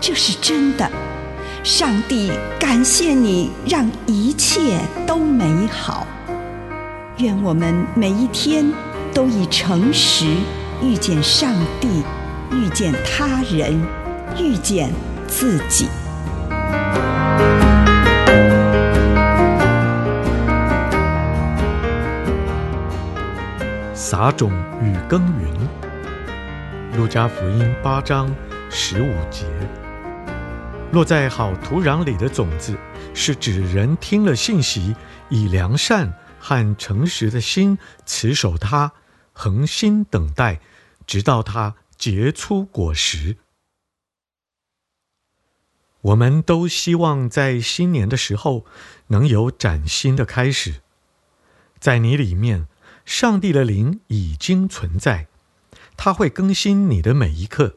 这是真的。上帝感谢你，让一切都美好。愿我们每一天都以诚实遇见上帝，遇见他人，遇见自己。撒种与耕耘，路加福音八章十五节。落在好土壤里的种子，是指人听了信息，以良善和诚实的心持守它，恒心等待，直到它结出果实。我们都希望在新年的时候能有崭新的开始，在你里面。上帝的灵已经存在，他会更新你的每一刻，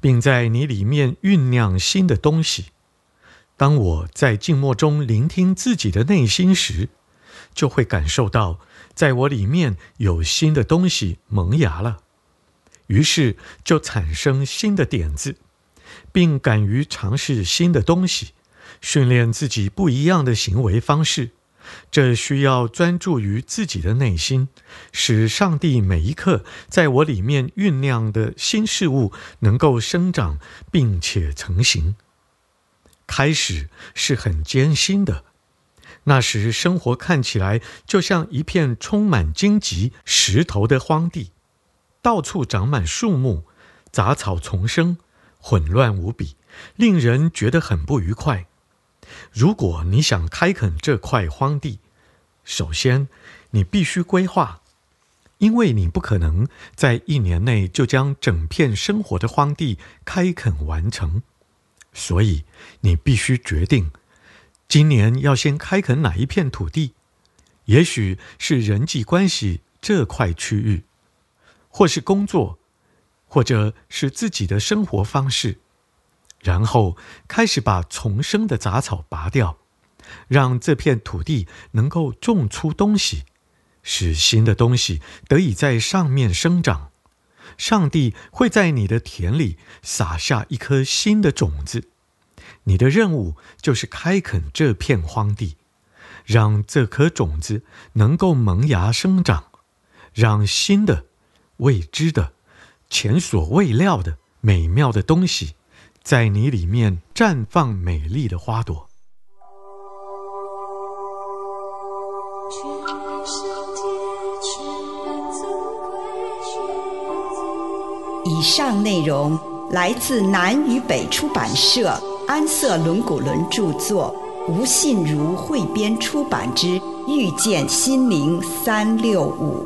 并在你里面酝酿新的东西。当我在静默中聆听自己的内心时，就会感受到，在我里面有新的东西萌芽了。于是就产生新的点子，并敢于尝试新的东西，训练自己不一样的行为方式。这需要专注于自己的内心，使上帝每一刻在我里面酝酿的新事物能够生长并且成型。开始是很艰辛的，那时生活看起来就像一片充满荆棘、石头的荒地，到处长满树木，杂草丛生，混乱无比，令人觉得很不愉快。如果你想开垦这块荒地，首先你必须规划，因为你不可能在一年内就将整片生活的荒地开垦完成。所以你必须决定，今年要先开垦哪一片土地，也许是人际关系这块区域，或是工作，或者是自己的生活方式。然后开始把丛生的杂草拔掉，让这片土地能够种出东西，使新的东西得以在上面生长。上帝会在你的田里撒下一颗新的种子，你的任务就是开垦这片荒地，让这颗种子能够萌芽生长，让新的、未知的、前所未料的美妙的东西。在你里面绽放美丽的花朵。以上内容来自南与北出版社安瑟伦古伦著作，吴信如汇编出版之《遇见心灵三六五》。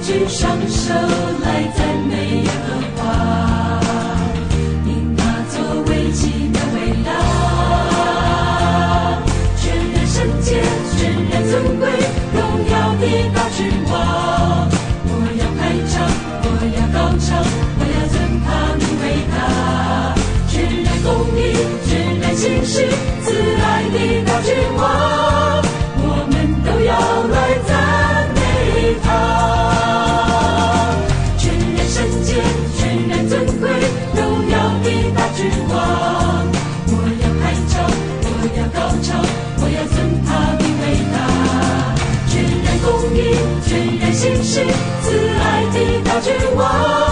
举双手来赞美耶和华，因他作为奇妙伟大，全然圣洁，全然尊贵，荣耀的大君王。我要拍掌，我要高唱，我要尊他名为大，全然公义，全然信实，慈爱的大君王，的大君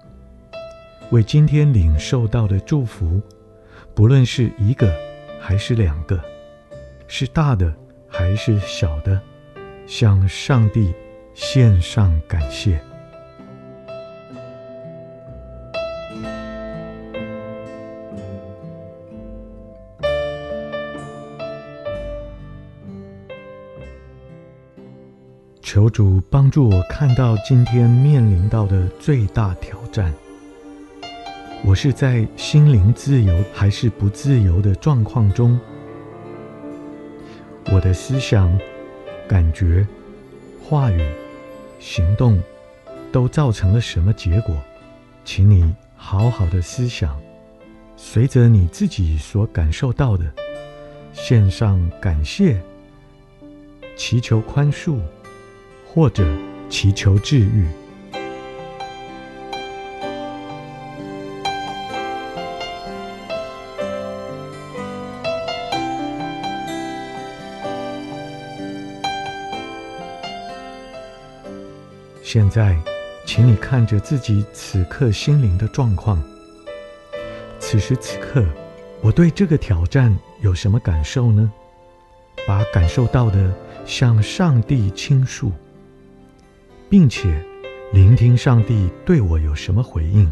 为今天领受到的祝福，不论是一个还是两个，是大的还是小的，向上帝献上感谢。求主帮助我看到今天面临到的最大挑战。我是在心灵自由还是不自由的状况中？我的思想、感觉、话语、行动，都造成了什么结果？请你好好的思想，随着你自己所感受到的，献上感谢，祈求宽恕，或者祈求治愈。现在，请你看着自己此刻心灵的状况。此时此刻，我对这个挑战有什么感受呢？把感受到的向上帝倾诉，并且聆听上帝对我有什么回应。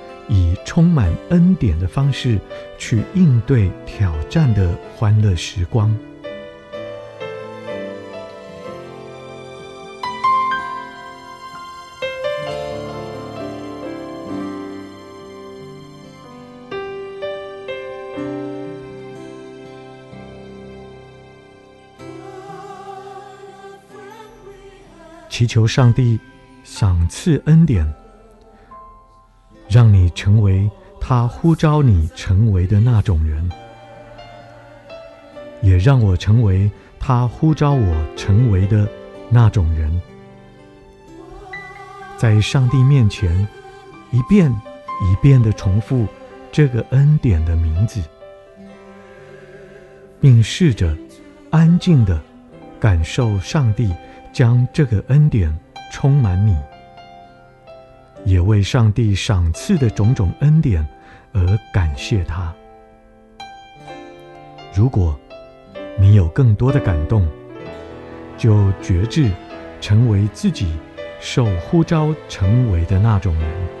以充满恩典的方式去应对挑战的欢乐时光。祈求上帝赏赐恩典。让你成为他呼召你成为的那种人，也让我成为他呼召我成为的那种人，在上帝面前一遍一遍地重复这个恩典的名字，并试着安静地感受上帝将这个恩典充满你。也为上帝赏赐的种种恩典而感谢他。如果你有更多的感动，就觉志成为自己受呼召成为的那种人。